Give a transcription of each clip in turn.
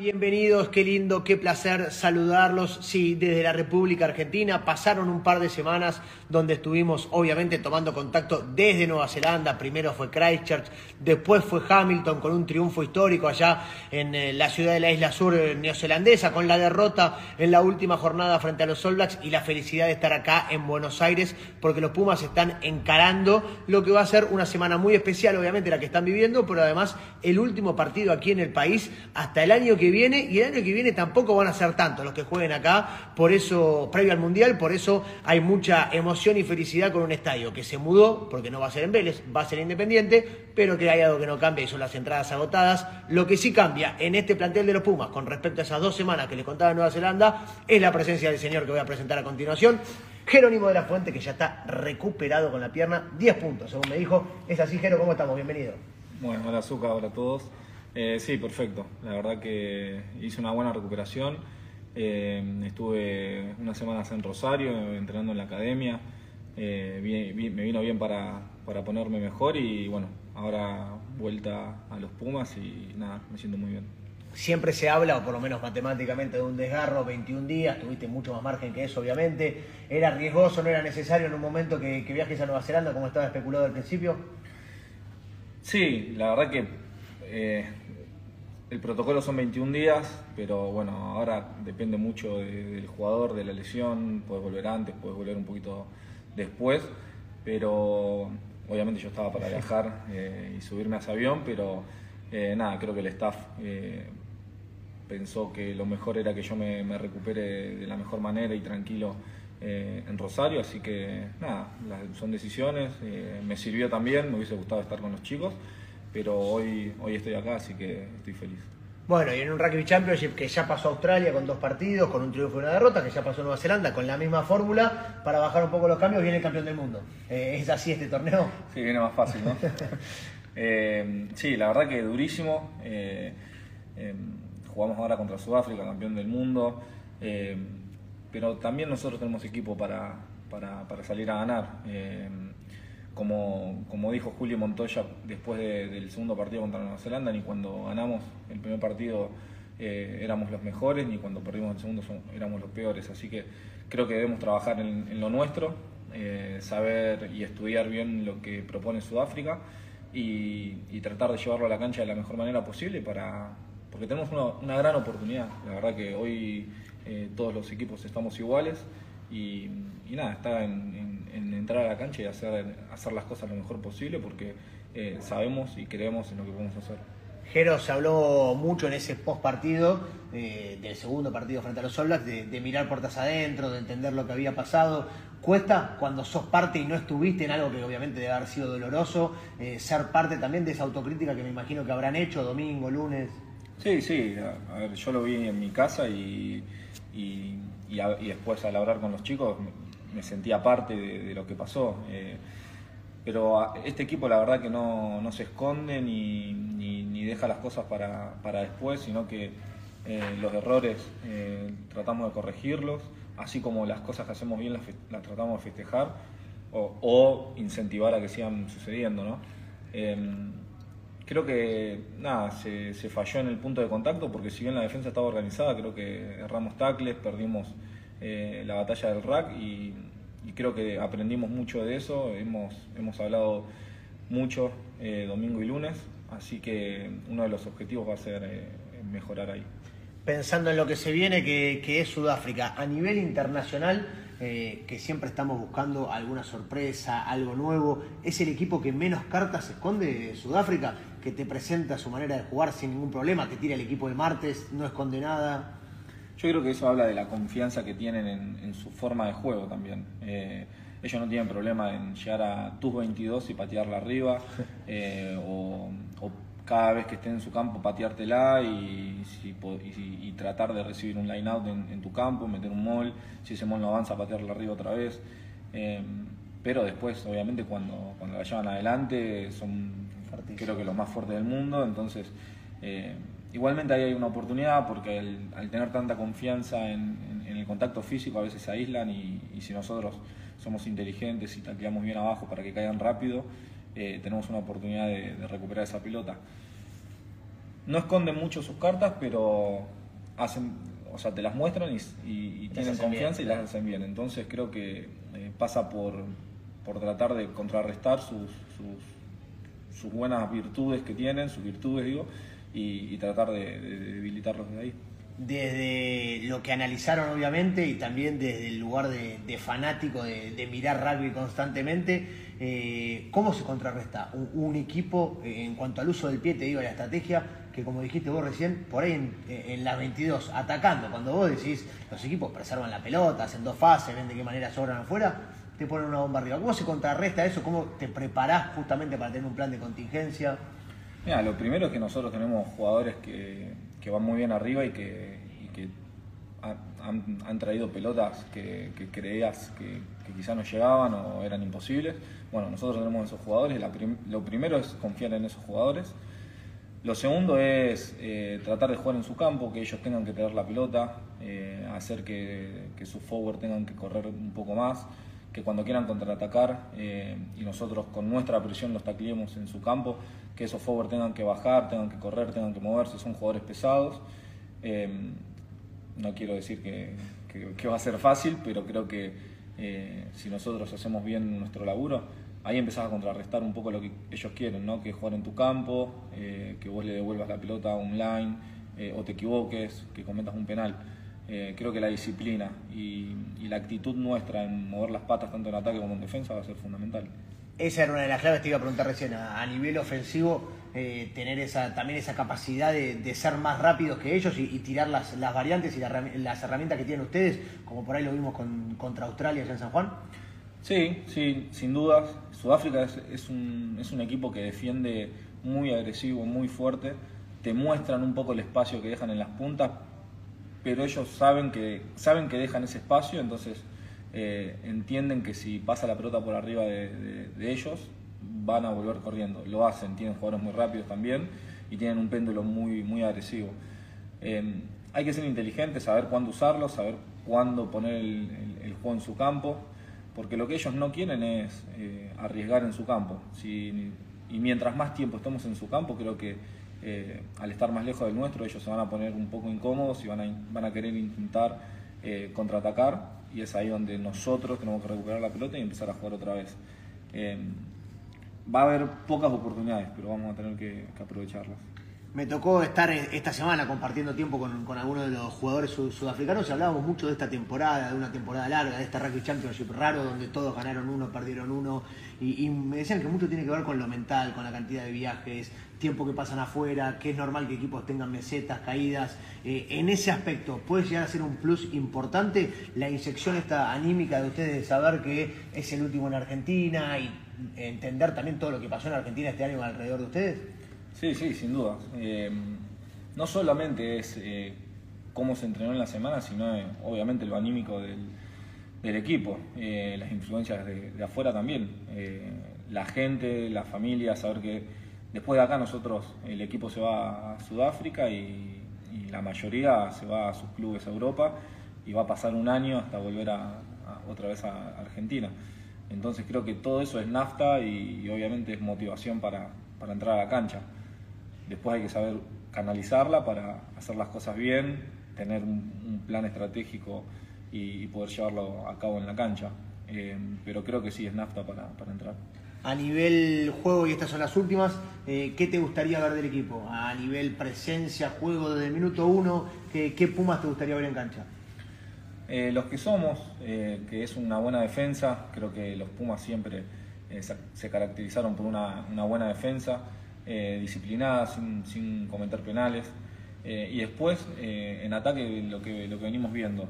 Bienvenidos, qué lindo, qué placer saludarlos. Sí, desde la República Argentina pasaron un par de semanas donde estuvimos obviamente tomando contacto desde Nueva Zelanda. Primero fue Christchurch, después fue Hamilton con un triunfo histórico allá en eh, la ciudad de la isla sur eh, neozelandesa con la derrota en la última jornada frente a los All Blacks y la felicidad de estar acá en Buenos Aires porque los Pumas están encarando lo que va a ser una semana muy especial, obviamente la que están viviendo, pero además el último partido aquí en el país hasta el año que viene y el año que viene tampoco van a ser tantos los que jueguen acá, por eso, previo al Mundial, por eso hay mucha emoción y felicidad con un estadio que se mudó, porque no va a ser en Vélez, va a ser independiente, pero que hay algo que no cambia y son las entradas agotadas. Lo que sí cambia en este plantel de los Pumas con respecto a esas dos semanas que les contaba Nueva Zelanda es la presencia del señor que voy a presentar a continuación. Jerónimo de la Fuente, que ya está recuperado con la pierna, 10 puntos, según me dijo. Es así, Jero, ¿cómo estamos? Bienvenido. Bueno, hola Azúcar, hola a todos. Eh, sí, perfecto. La verdad que hice una buena recuperación. Eh, estuve unas semanas en Rosario, entrenando en la academia. Eh, me vino bien para, para, ponerme mejor y bueno, ahora vuelta a los Pumas y nada, me siento muy bien. Siempre se habla, o por lo menos matemáticamente, de un desgarro, 21 días, tuviste mucho más margen que eso, obviamente. ¿Era riesgoso, no era necesario en un momento que, que viajes a Nueva Zelanda, como estaba especulado al principio? Sí, la verdad que eh, el protocolo son 21 días, pero bueno, ahora depende mucho del jugador, de la lesión, puedes volver antes, puedes volver un poquito después, pero obviamente yo estaba para viajar eh, y subirme a ese avión, pero eh, nada, creo que el staff pensó que lo mejor era que yo me, recupere de la mejor manera y tranquilo en Rosario, así que nada, son decisiones, me sirvió también, me hubiese gustado estar con los chicos pero hoy, hoy estoy acá, así que estoy feliz. Bueno, y en un Rugby Championship que ya pasó a Australia con dos partidos, con un triunfo y una derrota, que ya pasó a Nueva Zelanda con la misma fórmula, para bajar un poco los cambios, viene el campeón del mundo. Eh, ¿Es así este torneo? Sí, viene más fácil, ¿no? Eh, sí, la verdad que durísimo. Eh, jugamos ahora contra Sudáfrica, campeón del mundo, pero también nosotros tenemos equipo para, para, para salir a ganar como, como dijo Julio Montoya después del segundo partido contra Nueva Zelanda, ni cuando ganamos el primer partido eh, éramos los mejores, ni cuando perdimos el segundo éramos los peores. Así que creo que debemos trabajar en, lo nuestro, eh, saber y estudiar bien lo que propone Sudáfrica y, tratar de llevarlo a la cancha de la mejor manera posible para porque tenemos una, gran oportunidad. La verdad que hoy eh, todos los equipos estamos iguales y, nada, está en en entrar a la cancha y hacer, hacer las cosas lo mejor posible porque eh, sabemos y creemos en lo que podemos hacer. Jero, se habló mucho en ese post partido eh, del segundo partido frente a los All de, mirar puertas adentro, de entender lo que había pasado. ¿Cuesta cuando sos parte y no estuviste en algo que obviamente debe haber sido doloroso, eh, ser parte también de esa autocrítica que me imagino que habrán hecho domingo, lunes? Sí, sí, a, ver, yo lo vi en mi casa y, y, y después al hablar con los chicos me sentía parte de, lo que pasó. Eh, pero este equipo la verdad que no, se esconde ni, ni, deja las cosas para, después, sino que eh, los errores eh, tratamos de corregirlos, así como las cosas que hacemos bien las, tratamos de festejar o, incentivar a que sigan sucediendo. ¿no? Creo que nada, se, se, falló en el punto de contacto porque si bien la defensa estaba organizada, creo que erramos tacles, perdimos eh, la batalla del rack y, creo que aprendimos mucho de eso, hemos, hemos hablado mucho eh, domingo y lunes, así que uno de los objetivos va a ser eh, mejorar ahí. Pensando en lo que se viene, que, es Sudáfrica, a nivel internacional, que siempre estamos buscando alguna sorpresa, algo nuevo, ¿es el equipo que menos cartas esconde Sudáfrica? Que te presenta su manera de jugar sin ningún problema, te tira el equipo de martes, no esconde nada. Yo creo que eso habla de la confianza que tienen en, su forma de juego también. Eh, ellos no tienen problema en llegar a tus 22 y patearla arriba, eh, o, cada vez que estén en su campo pateártela y, y, tratar de recibir un line out en, tu campo, meter un mall, si ese mall no avanza, patearla arriba otra vez. Eh, pero después, obviamente, cuando, cuando la llevan adelante, son creo que los más fuertes del mundo, entonces Igualmente ahí hay una oportunidad porque al, tener tanta confianza en, el contacto físico a veces se aíslan y, si nosotros somos inteligentes y tacleamos bien abajo para que caigan rápido, eh, tenemos una oportunidad de, recuperar esa pelota. no esconden mucho sus cartas, pero hacen, o sea, te las muestran y, tienen confianza y las hacen bien. Entonces creo que eh, pasa por, por tratar de contrarrestar sus, sus, buenas virtudes que tienen, sus virtudes digo, y, tratar de, debilitarlos de ahí. Desde lo que analizaron obviamente y también desde el lugar de, fanático de, mirar rugby constantemente, eh, ¿cómo se contrarresta un, equipo eh, en cuanto al uso del pie, te digo, la estrategia, que como dijiste vos recién, por ahí en, en la 22, atacando, cuando vos decís, los equipos preservan la pelota, hacen dos fases, ven de qué manera sobran afuera, te ponen una bomba arriba. ¿Cómo se contrarresta eso? ¿Cómo te preparás justamente para tener un plan de contingencia? Mira, lo primero es que nosotros tenemos jugadores que, van muy bien arriba y que, han, traído pelotas que, creías que, quizás no llegaban o eran imposibles. Bueno, nosotros tenemos esos jugadores. lo primero es confiar en esos jugadores. Lo segundo es eh, tratar de jugar en su campo, que ellos tengan que tener la pelota, eh, hacer que, que sus forward tengan que correr un poco más que cuando quieran contraatacar eh, y nosotros con nuestra presión los tacleemos en su campo, que esos forward tengan que bajar, tengan que correr, tengan que moverse, son jugadores pesados. Eh, no quiero decir que, va a ser fácil, pero creo que eh, si nosotros hacemos bien nuestro laburo, ahí empezás a contrarrestar un poco lo que ellos quieren, ¿no? que jugar en tu campo, que vos le devuelvas la pelota online o te equivoques, que cometas un penal. Eh, creo que la disciplina y, la actitud nuestra en mover las patas tanto en ataque como en defensa va a ser fundamental. Esa era una de las claves, te iba a preguntar recién, a, nivel ofensivo, eh, tener esa, también esa capacidad de, ser más rápidos que ellos y, tirar las, variantes y las herramientas que tienen ustedes, como por ahí lo vimos contra Australia allá en San Juan. Sí, sí, sin dudas. Sudáfrica es, un, es un equipo que defiende muy agresivo, muy fuerte. Te muestran un poco el espacio que dejan en las puntas, pero ellos saben que, saben que dejan ese espacio, entonces eh, entienden que si pasa la pelota por arriba de, ellos, van a volver corriendo. Lo hacen, tienen jugadores muy rápidos también y tienen un péndulo muy, muy agresivo. Em, hay que ser inteligente, saber cuándo usarlo, saber cuándo poner el, juego en su campo, porque lo que ellos no quieren es eh, arriesgar en su campo. y mientras más tiempo estemos en su campo, creo que eh, al estar más lejos del nuestro, ellos se van a poner un poco incómodos y van a, van a querer intentar eh, contraatacar y es ahí donde nosotros tenemos que recuperar la pelota y empezar a jugar otra vez. Eh, va a haber pocas oportunidades, pero vamos a tener que, aprovecharlas. Me tocó estar esta semana compartiendo tiempo con, con algunos de los jugadores sudafricanos y hablábamos mucho de esta temporada, de una temporada larga, de este Rugby Championship raro, donde todos ganaron uno, perdieron uno, y, y, me decían que mucho tiene que ver con lo mental, con la cantidad de viajes, tiempo que pasan afuera, que es normal que equipos tengan mesetas, caídas. Eh, en ese aspecto, ¿puede llegar a ser un plus importante la inyección esta anímica de ustedes de saber que es el último en Argentina y entender también todo lo que pasó en Argentina este año alrededor de ustedes? Sí, sí, sin duda. Eh, no solamente es eh, cómo se entrenó en la semana, sino obviamente lo anímico del, equipo, las influencias de, de afuera también. la gente, la familia, saber que Después de acá nosotros, el equipo se va a Sudáfrica y, la mayoría se va a sus clubes a Europa y va a pasar un año hasta volver a, otra vez a Argentina. Entonces creo que todo eso es nafta y, obviamente es motivación para, entrar a la cancha. Después hay que saber canalizarla para hacer las cosas bien, tener un, plan estratégico y, poder llevarlo a cabo en la cancha. Eh, pero creo que sí es nafta para entrar a nivel juego, y estas son las últimas, eh, ¿qué te gustaría ver del equipo? A nivel presencia, juego desde el minuto uno, ¿qué, Pumas te gustaría ver en cancha? Eh, los que somos, eh, que es una buena defensa, creo que los Pumas siempre se, caracterizaron por una, buena defensa, disciplinada, sin, cometer penales. y después, en ataque, lo que, lo que venimos viendo,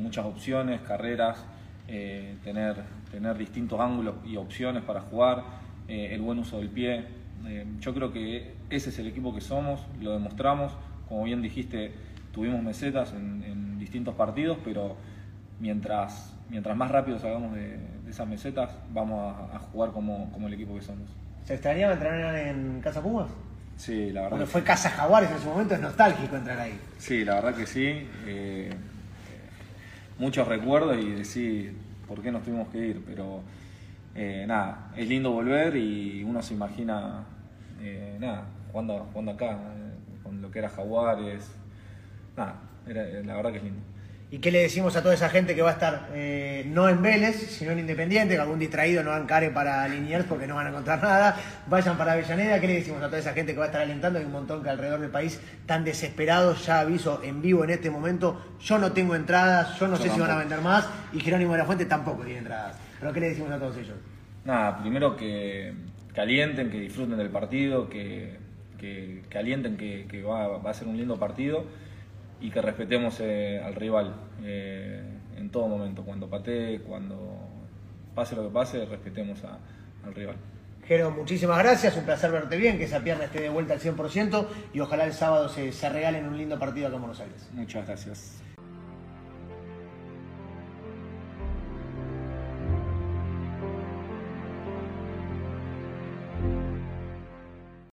muchas opciones, carreras, tener tener distintos ángulos y opciones para jugar, eh, el buen uso del pie. Eh, yo creo que ese es el equipo que somos, lo demostramos. Como bien dijiste, tuvimos mesetas en, distintos partidos, pero mientras, mientras más rápido salgamos de, esas mesetas, vamos a, jugar como, el equipo que somos. ¿Se extrañaba entrenar en Casa Pumas? Sí, la verdad. Porque fue Casa Jaguares en su momento, es nostálgico entrar ahí. Sí, la verdad que sí. Muchos recuerdos y decir, por qué nos tuvimos que ir, pero eh, nada, es lindo volver y uno se imagina, eh, nada, jugando, acá, eh, con que era Jaguares. Nada, era, la verdad que es lindo. ¿Y qué le decimos a toda esa gente que va a estar eh, no en Vélez, sino en Independiente, que algún distraído no encare para Liniers porque no van a encontrar nada, vayan para Avellaneda? ¿Qué le decimos a toda esa gente que va a estar alentando? Hay un montón que alrededor del país están desesperados, ya aviso en vivo en este momento, yo no tengo entradas, yo no sé si van a vender más y Jerónimo de la Fuente tampoco tiene entradas. ¿Pero qué le decimos a todos ellos? Nada, primero que, calienten, que disfruten del partido, que, que, alienten que, va, va a ser un lindo partido y que respetemos eh, al rival eh, en todo momento, cuando patee, cuando pase lo que pase, respetemos al rival. Jero, muchísimas gracias, un placer verte bien, que esa pierna esté de vuelta al 100% y ojalá el sábado se, se regalen un lindo partido acá en Buenos Aires. Muchas gracias.